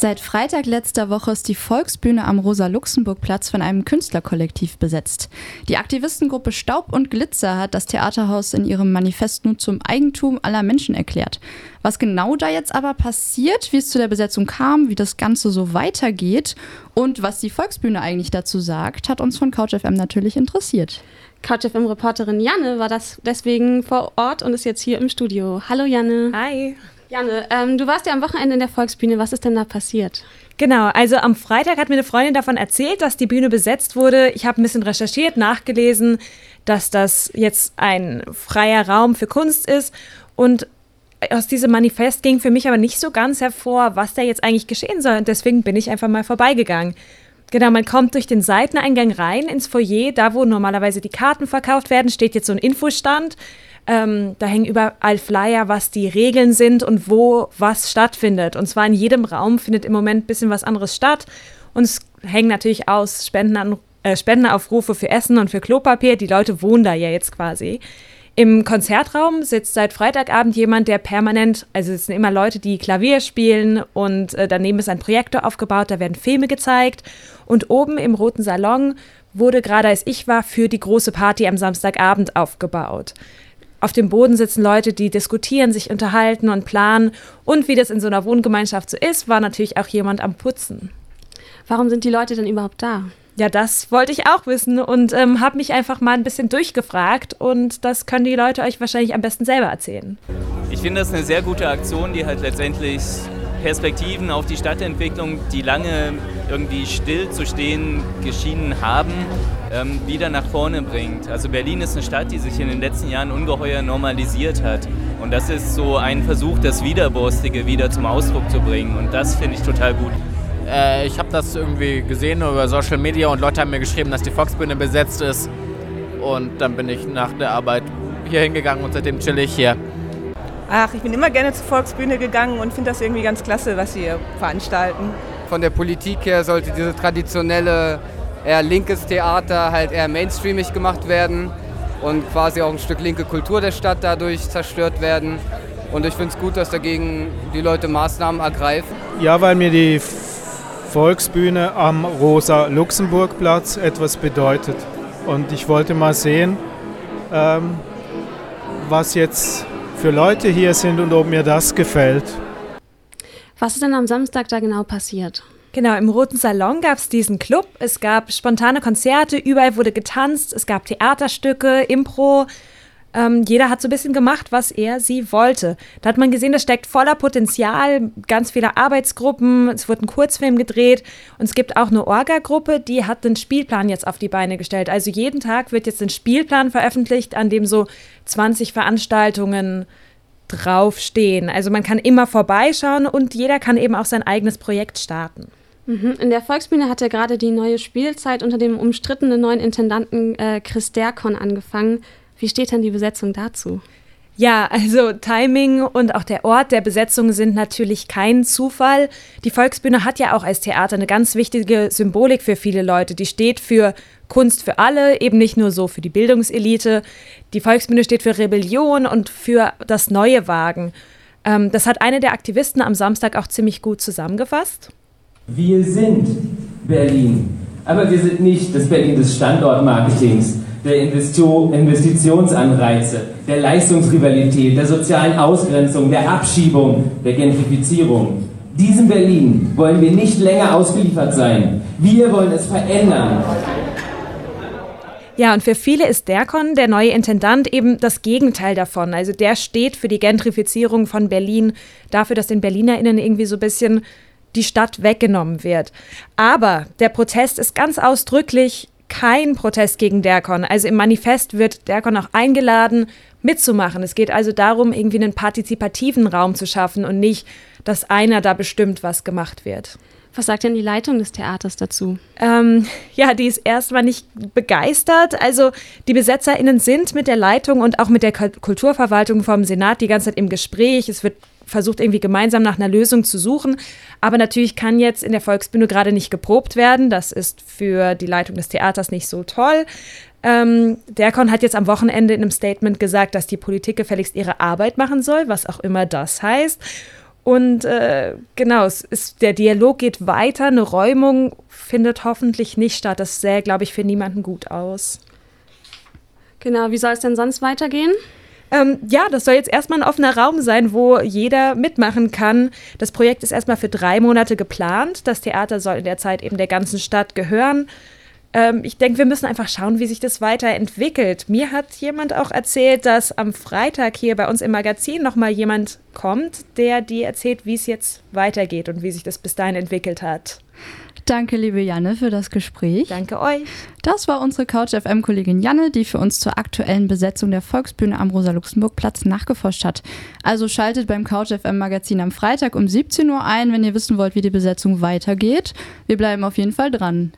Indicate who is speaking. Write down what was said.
Speaker 1: Seit Freitag letzter Woche ist die Volksbühne am Rosa-Luxemburg-Platz von einem Künstlerkollektiv besetzt. Die Aktivistengruppe Staub und Glitzer hat das Theaterhaus in ihrem Manifest nun zum Eigentum aller Menschen erklärt. Was genau da jetzt aber passiert, wie es zu der Besetzung kam, wie das Ganze so weitergeht und was die Volksbühne eigentlich dazu sagt, hat uns von CouchFM natürlich interessiert.
Speaker 2: CouchFM-Reporterin Janne war das deswegen vor Ort und ist jetzt hier im Studio. Hallo Janne.
Speaker 3: Hi.
Speaker 2: Janne, ähm, du warst ja am Wochenende in der Volksbühne. Was ist denn da passiert?
Speaker 3: Genau, also am Freitag hat mir eine Freundin davon erzählt, dass die Bühne besetzt wurde. Ich habe ein bisschen recherchiert, nachgelesen, dass das jetzt ein freier Raum für Kunst ist. Und aus diesem Manifest ging für mich aber nicht so ganz hervor, was da jetzt eigentlich geschehen soll. Und deswegen bin ich einfach mal vorbeigegangen. Genau, man kommt durch den Seiteneingang rein ins Foyer, da wo normalerweise die Karten verkauft werden, steht jetzt so ein Infostand. Ähm, da hängen überall Flyer, was die Regeln sind und wo was stattfindet. Und zwar in jedem Raum findet im Moment ein bisschen was anderes statt. Und es hängen natürlich aus Spenden äh, Spendenaufrufe für Essen und für Klopapier. Die Leute wohnen da ja jetzt quasi. Im Konzertraum sitzt seit Freitagabend jemand, der permanent, also es sind immer Leute, die Klavier spielen und äh, daneben ist ein Projektor aufgebaut, da werden Filme gezeigt. Und oben im roten Salon wurde gerade als ich war für die große Party am Samstagabend aufgebaut auf dem Boden sitzen Leute, die diskutieren, sich unterhalten und planen. Und wie das in so einer Wohngemeinschaft so ist, war natürlich auch jemand am Putzen.
Speaker 2: Warum sind die Leute denn überhaupt da?
Speaker 3: Ja, das wollte ich auch wissen und ähm, habe mich einfach mal ein bisschen durchgefragt und das können die Leute euch wahrscheinlich am besten selber erzählen.
Speaker 4: Ich finde das eine sehr gute Aktion, die halt letztendlich Perspektiven auf die Stadtentwicklung, die lange irgendwie still zu stehen geschienen haben, ähm, wieder nach vorne bringt. Also Berlin ist eine Stadt, die sich in den letzten Jahren ungeheuer normalisiert hat. Und das ist so ein Versuch, das Widerborstige wieder zum Ausdruck zu bringen. Und das finde ich total gut.
Speaker 5: Äh, ich habe das irgendwie gesehen über Social Media und Leute haben mir geschrieben, dass die Volksbühne besetzt ist. Und dann bin ich nach der Arbeit hier hingegangen und seitdem chill ich hier.
Speaker 6: Ach, ich bin immer gerne zur Volksbühne gegangen und finde das irgendwie ganz klasse, was sie hier veranstalten.
Speaker 7: Von der Politik her sollte diese traditionelle, eher linkes Theater halt eher mainstreamig gemacht werden und quasi auch ein Stück linke Kultur der Stadt dadurch zerstört werden. Und ich finde es gut, dass dagegen die Leute Maßnahmen ergreifen.
Speaker 8: Ja, weil mir die Volksbühne am Rosa-Luxemburg-Platz etwas bedeutet. Und ich wollte mal sehen, ähm, was jetzt für Leute hier sind und ob mir das gefällt.
Speaker 2: Was ist denn am Samstag da genau passiert?
Speaker 3: Genau, im Roten Salon gab es diesen Club. Es gab spontane Konzerte, überall wurde getanzt, es gab Theaterstücke, Impro. Ähm, jeder hat so ein bisschen gemacht, was er, sie wollte. Da hat man gesehen, das steckt voller Potenzial, ganz viele Arbeitsgruppen, es wurde ein Kurzfilm gedreht und es gibt auch eine Orga-Gruppe, die hat den Spielplan jetzt auf die Beine gestellt. Also jeden Tag wird jetzt ein Spielplan veröffentlicht, an dem so 20 Veranstaltungen draufstehen. Also man kann immer vorbeischauen und jeder kann eben auch sein eigenes Projekt starten.
Speaker 2: Mhm. In der Volksbühne hat ja gerade die neue Spielzeit unter dem umstrittenen neuen Intendanten äh, Chris Derkon angefangen. Wie steht denn die Besetzung dazu?
Speaker 3: Ja, also Timing und auch der Ort der Besetzung sind natürlich kein Zufall. Die Volksbühne hat ja auch als Theater eine ganz wichtige Symbolik für viele Leute. Die steht für Kunst für alle, eben nicht nur so für die Bildungselite. Die Volksbühne steht für Rebellion und für das neue Wagen. Ähm, das hat eine der Aktivisten am Samstag auch ziemlich gut zusammengefasst.
Speaker 9: Wir sind Berlin, aber wir sind nicht das Berlin des Standortmarketings der Investitionsanreize, der Leistungsrivalität, der sozialen Ausgrenzung, der Abschiebung, der Gentrifizierung. Diesem Berlin wollen wir nicht länger ausgeliefert sein. Wir wollen es verändern.
Speaker 3: Ja, und für viele ist Derkon, der neue Intendant, eben das Gegenteil davon. Also der steht für die Gentrifizierung von Berlin, dafür, dass den BerlinerInnen irgendwie so ein bisschen die Stadt weggenommen wird. Aber der Protest ist ganz ausdrücklich kein Protest gegen Derkon. Also im Manifest wird Derkon auch eingeladen, mitzumachen. Es geht also darum, irgendwie einen partizipativen Raum zu schaffen und nicht, dass einer da bestimmt, was gemacht wird.
Speaker 2: Was sagt denn die Leitung des Theaters dazu?
Speaker 3: Ähm, ja, die ist erstmal nicht begeistert. Also die BesetzerInnen sind mit der Leitung und auch mit der Kulturverwaltung vom Senat die ganze Zeit im Gespräch. Es wird versucht irgendwie gemeinsam nach einer Lösung zu suchen. Aber natürlich kann jetzt in der Volksbühne gerade nicht geprobt werden. Das ist für die Leitung des Theaters nicht so toll. Ähm, Derkon hat jetzt am Wochenende in einem Statement gesagt, dass die Politik gefälligst ihre Arbeit machen soll, was auch immer das heißt. Und äh, genau, ist, der Dialog geht weiter, eine Räumung findet hoffentlich nicht statt. Das sähe, glaube ich, für niemanden gut aus.
Speaker 2: Genau, wie soll es denn sonst weitergehen?
Speaker 3: Ähm, ja, das soll jetzt erstmal ein offener Raum sein, wo jeder mitmachen kann. Das Projekt ist erstmal für drei Monate geplant. Das Theater soll in der Zeit eben der ganzen Stadt gehören. Ähm, ich denke, wir müssen einfach schauen, wie sich das weiterentwickelt. Mir hat jemand auch erzählt, dass am Freitag hier bei uns im Magazin nochmal jemand kommt, der dir erzählt, wie es jetzt weitergeht und wie sich das bis dahin entwickelt hat.
Speaker 1: Danke, liebe Janne, für das Gespräch.
Speaker 3: Danke euch.
Speaker 1: Das war unsere Couch FM-Kollegin Janne, die für uns zur aktuellen Besetzung der Volksbühne am Rosa-Luxemburg-Platz nachgeforscht hat. Also schaltet beim Couch FM-Magazin am Freitag um 17 Uhr ein, wenn ihr wissen wollt, wie die Besetzung weitergeht. Wir bleiben auf jeden Fall dran.